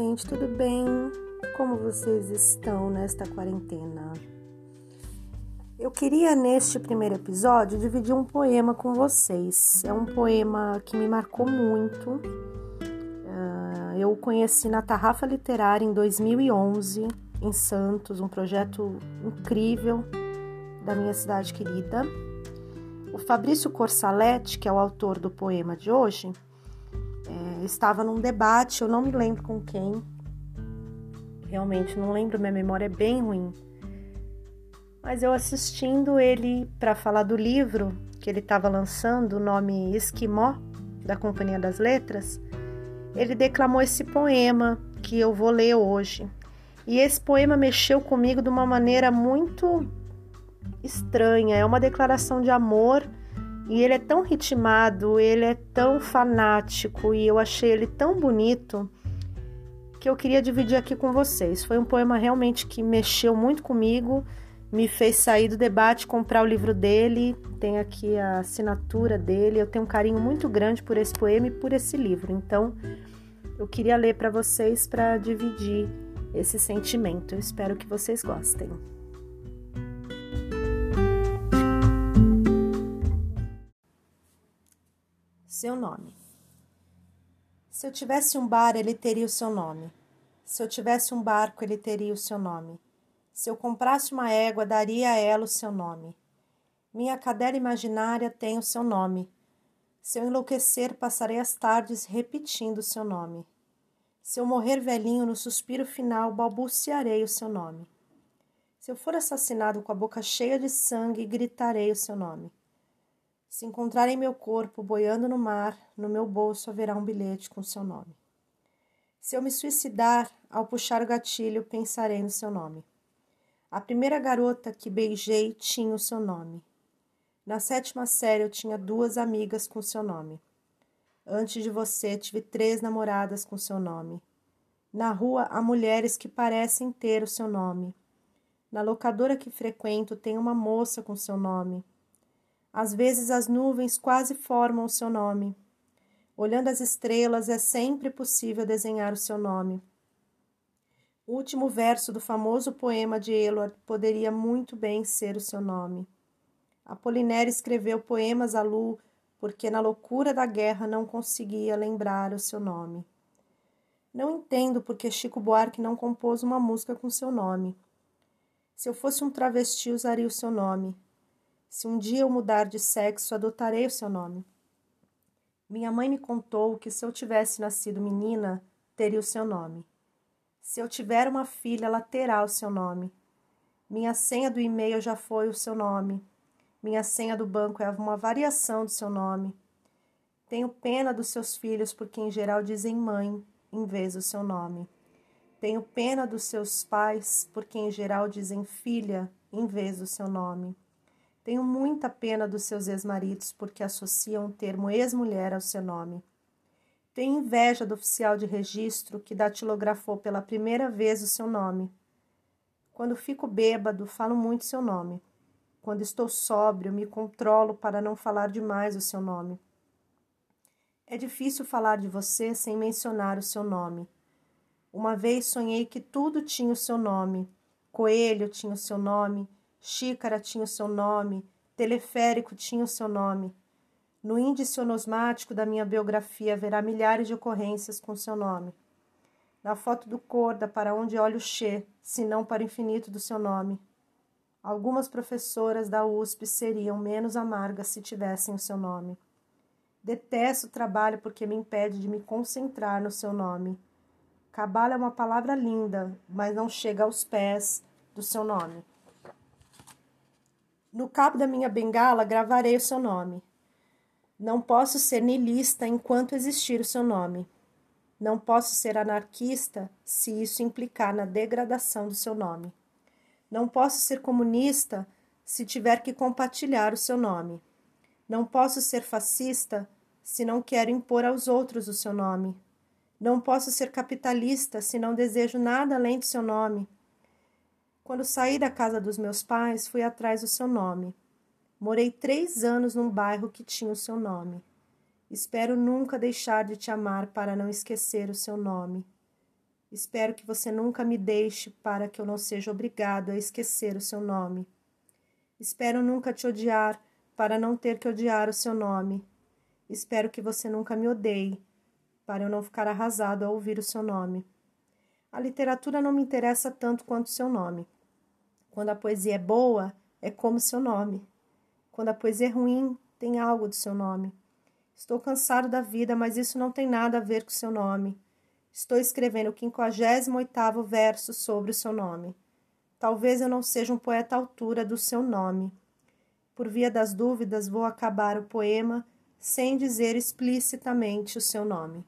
gente, tudo bem? Como vocês estão nesta quarentena? Eu queria neste primeiro episódio dividir um poema com vocês. É um poema que me marcou muito. Ah, eu o conheci na Tarrafa Literária em 2011, em Santos, um projeto incrível da minha cidade querida. O Fabrício Corsaletti, que é o autor do poema de hoje, estava num debate, eu não me lembro com quem. Realmente não lembro, minha memória é bem ruim. Mas eu assistindo ele para falar do livro que ele estava lançando, o nome Esquimó, da Companhia das Letras, ele declamou esse poema que eu vou ler hoje. E esse poema mexeu comigo de uma maneira muito estranha. É uma declaração de amor e ele é tão ritmado, ele é tão fanático e eu achei ele tão bonito que eu queria dividir aqui com vocês. Foi um poema realmente que mexeu muito comigo, me fez sair do debate, comprar o livro dele. Tem aqui a assinatura dele. Eu tenho um carinho muito grande por esse poema e por esse livro. Então, eu queria ler para vocês para dividir esse sentimento. Eu espero que vocês gostem. Seu nome. Se eu tivesse um bar, ele teria o seu nome. Se eu tivesse um barco, ele teria o seu nome. Se eu comprasse uma égua, daria a ela o seu nome. Minha cadela imaginária tem o seu nome. Se eu enlouquecer, passarei as tardes repetindo o seu nome. Se eu morrer velhinho, no suspiro final, balbuciarei o seu nome. Se eu for assassinado com a boca cheia de sangue, gritarei o seu nome. Se encontrarem meu corpo boiando no mar, no meu bolso haverá um bilhete com seu nome. Se eu me suicidar, ao puxar o gatilho, pensarei no seu nome. A primeira garota que beijei tinha o seu nome. Na sétima série eu tinha duas amigas com seu nome. Antes de você tive três namoradas com seu nome. Na rua há mulheres que parecem ter o seu nome. Na locadora que frequento tem uma moça com seu nome. Às vezes as nuvens quase formam o seu nome. Olhando as estrelas, é sempre possível desenhar o seu nome. O último verso do famoso poema de Eluard poderia muito bem ser o seu nome. Apolinério escreveu poemas à Lu porque na loucura da guerra não conseguia lembrar o seu nome. Não entendo porque Chico Buarque não compôs uma música com seu nome. Se eu fosse um travesti, usaria o seu nome. Se um dia eu mudar de sexo, adotarei o seu nome. Minha mãe me contou que se eu tivesse nascido menina, teria o seu nome. Se eu tiver uma filha, ela terá o seu nome. Minha senha do e-mail já foi o seu nome. Minha senha do banco é uma variação do seu nome. Tenho pena dos seus filhos, porque em geral dizem mãe em vez do seu nome. Tenho pena dos seus pais, porque em geral dizem filha em vez do seu nome. Tenho muita pena dos seus ex-maridos porque associam o termo ex-mulher ao seu nome. Tenho inveja do oficial de registro que datilografou pela primeira vez o seu nome. Quando fico bêbado, falo muito seu nome. Quando estou sóbrio, me controlo para não falar demais o seu nome. É difícil falar de você sem mencionar o seu nome. Uma vez sonhei que tudo tinha o seu nome. Coelho tinha o seu nome, Xícara tinha o seu nome, teleférico tinha o seu nome. No índice onosmático da minha biografia haverá milhares de ocorrências com seu nome. Na foto do Corda, para onde olha o Che, se não para o infinito do seu nome. Algumas professoras da USP seriam menos amargas se tivessem o seu nome. Detesto o trabalho porque me impede de me concentrar no seu nome. Cabala é uma palavra linda, mas não chega aos pés do seu nome. No cabo da minha bengala gravarei o seu nome. Não posso ser nilista enquanto existir o seu nome. Não posso ser anarquista se isso implicar na degradação do seu nome. Não posso ser comunista se tiver que compartilhar o seu nome. Não posso ser fascista se não quero impor aos outros o seu nome. Não posso ser capitalista se não desejo nada além do seu nome. Quando saí da casa dos meus pais, fui atrás do seu nome. Morei três anos num bairro que tinha o seu nome. Espero nunca deixar de te amar para não esquecer o seu nome. Espero que você nunca me deixe para que eu não seja obrigado a esquecer o seu nome. Espero nunca te odiar para não ter que odiar o seu nome. Espero que você nunca me odeie para eu não ficar arrasado ao ouvir o seu nome. A literatura não me interessa tanto quanto o seu nome. Quando a poesia é boa, é como seu nome. Quando a poesia é ruim, tem algo do seu nome. Estou cansado da vida, mas isso não tem nada a ver com seu nome. Estou escrevendo o 58 verso sobre o seu nome. Talvez eu não seja um poeta à altura do seu nome. Por via das dúvidas, vou acabar o poema sem dizer explicitamente o seu nome.